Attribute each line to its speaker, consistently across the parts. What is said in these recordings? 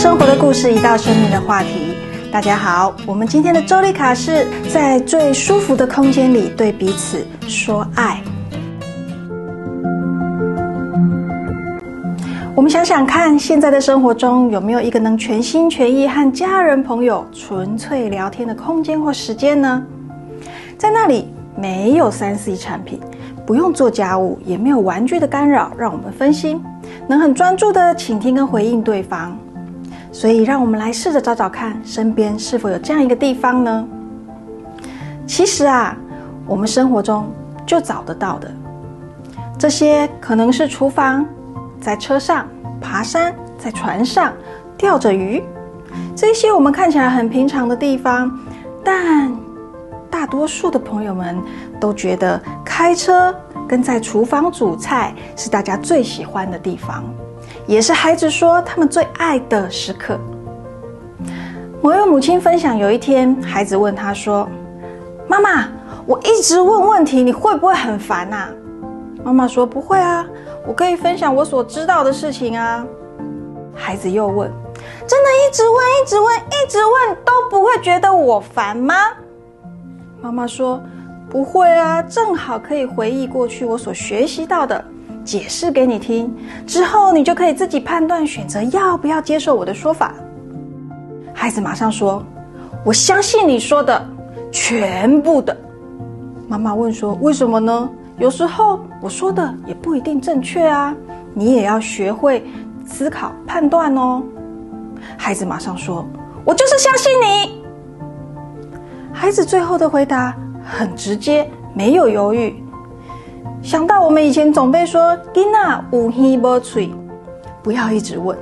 Speaker 1: 生活的故事，一道生命的话题。大家好，我们今天的周丽卡是在最舒服的空间里对彼此说爱。我们想想看，现在的生活中有没有一个能全心全意和家人朋友纯粹聊天的空间或时间呢？在那里没有三 C 产品，不用做家务，也没有玩具的干扰，让我们分心，能很专注的倾听跟回应对方。所以，让我们来试着找找看，身边是否有这样一个地方呢？其实啊，我们生活中就找得到的。这些可能是厨房，在车上爬山，在船上钓着鱼，这些我们看起来很平常的地方，但大多数的朋友们都觉得开车跟在厨房煮菜是大家最喜欢的地方。也是孩子说他们最爱的时刻。某位母亲分享，有一天孩子问他说：“妈妈，我一直问问题，你会不会很烦呐？”妈妈说：“不会啊，我可以分享我所知道的事情啊。”孩子又问：“真的一直问、一直问、一直问都不会觉得我烦吗？”妈妈说：“不会啊，正好可以回忆过去我所学习到的。”解释给你听之后，你就可以自己判断选择要不要接受我的说法。孩子马上说：“我相信你说的全部的。”妈妈问说：“为什么呢？有时候我说的也不一定正确啊，你也要学会思考判断哦。”孩子马上说：“我就是相信你。”孩子最后的回答很直接，没有犹豫。想到我们以前总被说“囡娜无希无嘴”，不要一直问，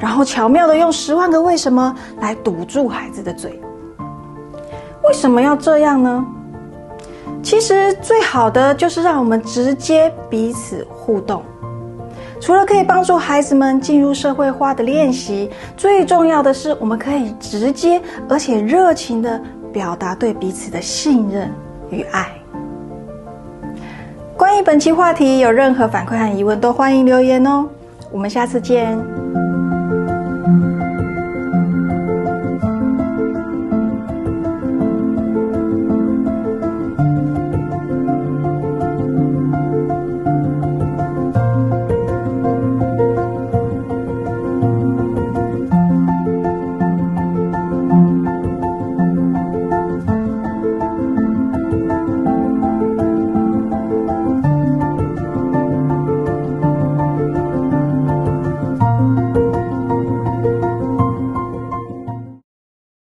Speaker 1: 然后巧妙的用十万个为什么来堵住孩子的嘴。为什么要这样呢？其实最好的就是让我们直接彼此互动。除了可以帮助孩子们进入社会化的练习，最重要的是我们可以直接而且热情的表达对彼此的信任与爱。关于本期话题，有任何反馈和疑问，都欢迎留言哦。我们下次见。